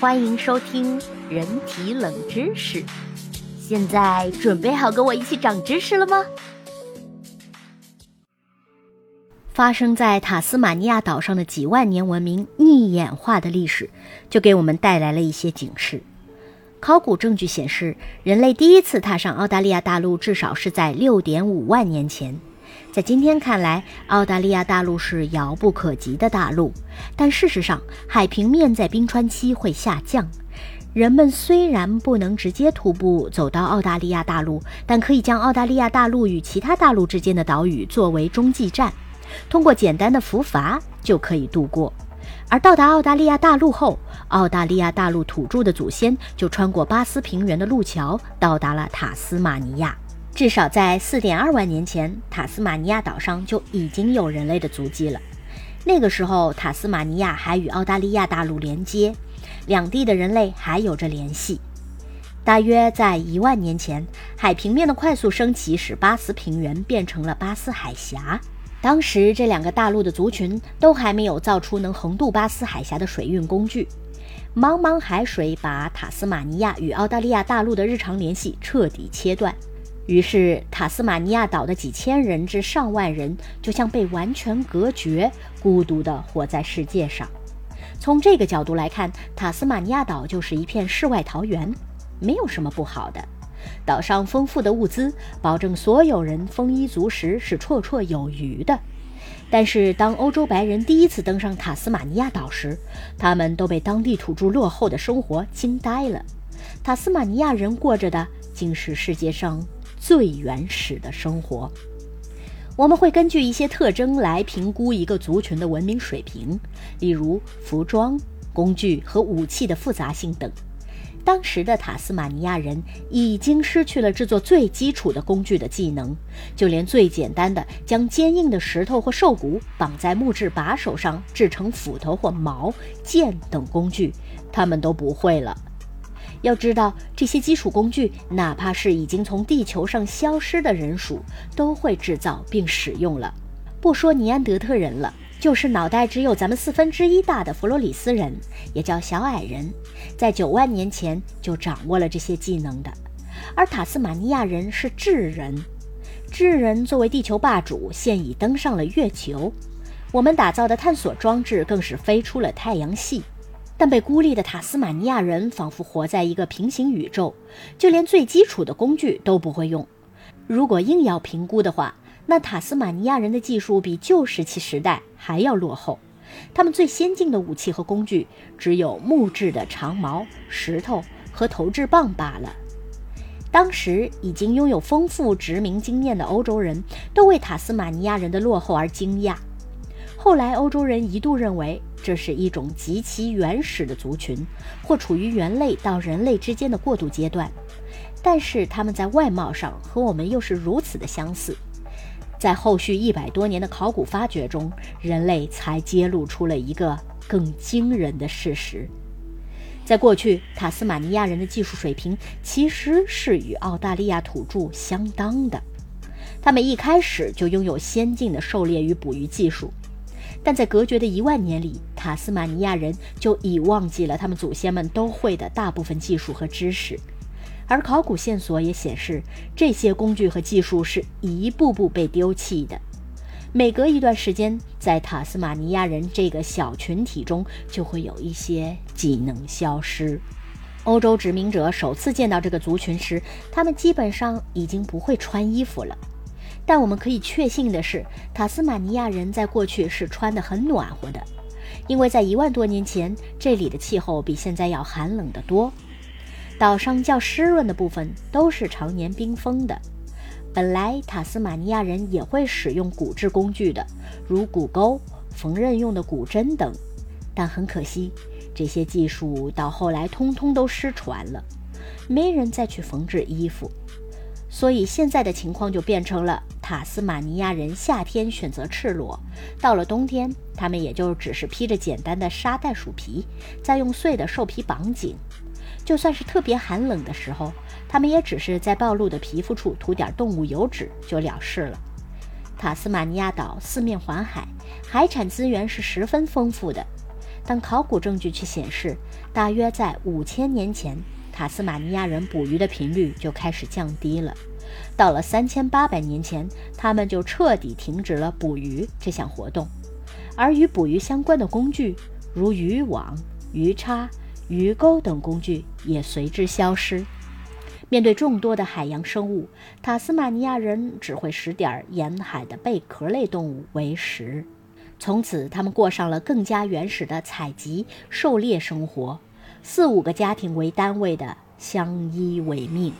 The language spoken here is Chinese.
欢迎收听人体冷知识。现在准备好跟我一起长知识了吗？发生在塔斯马尼亚岛上的几万年文明逆演化的历史，就给我们带来了一些警示。考古证据显示，人类第一次踏上澳大利亚大陆，至少是在六点五万年前。在今天看来，澳大利亚大陆是遥不可及的大陆，但事实上，海平面在冰川期会下降。人们虽然不能直接徒步走到澳大利亚大陆，但可以将澳大利亚大陆与其他大陆之间的岛屿作为中继站，通过简单的浮筏就可以渡过。而到达澳大利亚大陆后，澳大利亚大陆土著的祖先就穿过巴斯平原的路桥，到达了塔斯马尼亚。至少在4.2万年前，塔斯马尼亚岛上就已经有人类的足迹了。那个时候，塔斯马尼亚还与澳大利亚大陆连接，两地的人类还有着联系。大约在一万年前，海平面的快速升起使巴斯平原变成了巴斯海峡。当时，这两个大陆的族群都还没有造出能横渡巴斯海峡的水运工具。茫茫海水把塔斯马尼亚与澳大利亚大陆的日常联系彻底切断。于是，塔斯马尼亚岛的几千人至上万人就像被完全隔绝，孤独地活在世界上。从这个角度来看，塔斯马尼亚岛就是一片世外桃源，没有什么不好的。岛上丰富的物资保证所有人丰衣足食，是绰绰有余的。但是，当欧洲白人第一次登上塔斯马尼亚岛时，他们都被当地土著落后的生活惊呆了。塔斯马尼亚人过着的竟是世界上。最原始的生活，我们会根据一些特征来评估一个族群的文明水平，例如服装、工具和武器的复杂性等。当时的塔斯马尼亚人已经失去了制作最基础的工具的技能，就连最简单的将坚硬的石头或兽骨绑在木质把手上制成斧头或矛、剑等工具，他们都不会了。要知道，这些基础工具，哪怕是已经从地球上消失的人属，都会制造并使用了。不说尼安德特人了，就是脑袋只有咱们四分之一大的弗罗里斯人，也叫小矮人，在九万年前就掌握了这些技能的。而塔斯马尼亚人是智人，智人作为地球霸主，现已登上了月球。我们打造的探索装置更是飞出了太阳系。但被孤立的塔斯马尼亚人仿佛活在一个平行宇宙，就连最基础的工具都不会用。如果硬要评估的话，那塔斯马尼亚人的技术比旧石器时代还要落后。他们最先进的武器和工具只有木质的长矛、石头和投掷棒罢了。当时已经拥有丰富殖民经验的欧洲人都为塔斯马尼亚人的落后而惊讶。后来，欧洲人一度认为这是一种极其原始的族群，或处于猿类到人类之间的过渡阶段。但是，他们在外貌上和我们又是如此的相似。在后续一百多年的考古发掘中，人类才揭露出了一个更惊人的事实：在过去，塔斯马尼亚人的技术水平其实是与澳大利亚土著相当的。他们一开始就拥有先进的狩猎与捕鱼技术。但在隔绝的一万年里，塔斯马尼亚人就已忘记了他们祖先们都会的大部分技术和知识，而考古线索也显示，这些工具和技术是一步步被丢弃的。每隔一段时间，在塔斯马尼亚人这个小群体中，就会有一些技能消失。欧洲殖民者首次见到这个族群时，他们基本上已经不会穿衣服了。但我们可以确信的是，塔斯马尼亚人在过去是穿得很暖和的，因为在一万多年前，这里的气候比现在要寒冷得多。岛上较湿润的部分都是常年冰封的。本来塔斯马尼亚人也会使用骨制工具的，如骨钩、缝纫用的骨针等，但很可惜，这些技术到后来通通都失传了，没人再去缝制衣服。所以现在的情况就变成了塔斯马尼亚人夏天选择赤裸，到了冬天，他们也就只是披着简单的沙袋鼠皮，再用碎的兽皮绑紧。就算是特别寒冷的时候，他们也只是在暴露的皮肤处涂点动物油脂就了事了。塔斯马尼亚岛四面环海，海产资源是十分丰富的，但考古证据却显示，大约在五千年前，塔斯马尼亚人捕鱼的频率就开始降低了。到了三千八百年前，他们就彻底停止了捕鱼这项活动，而与捕鱼相关的工具，如渔网、鱼叉、鱼钩等工具也随之消失。面对众多的海洋生物，塔斯马尼亚人只会使点沿海的贝壳类动物为食。从此，他们过上了更加原始的采集、狩猎生活，四五个家庭为单位的相依为命。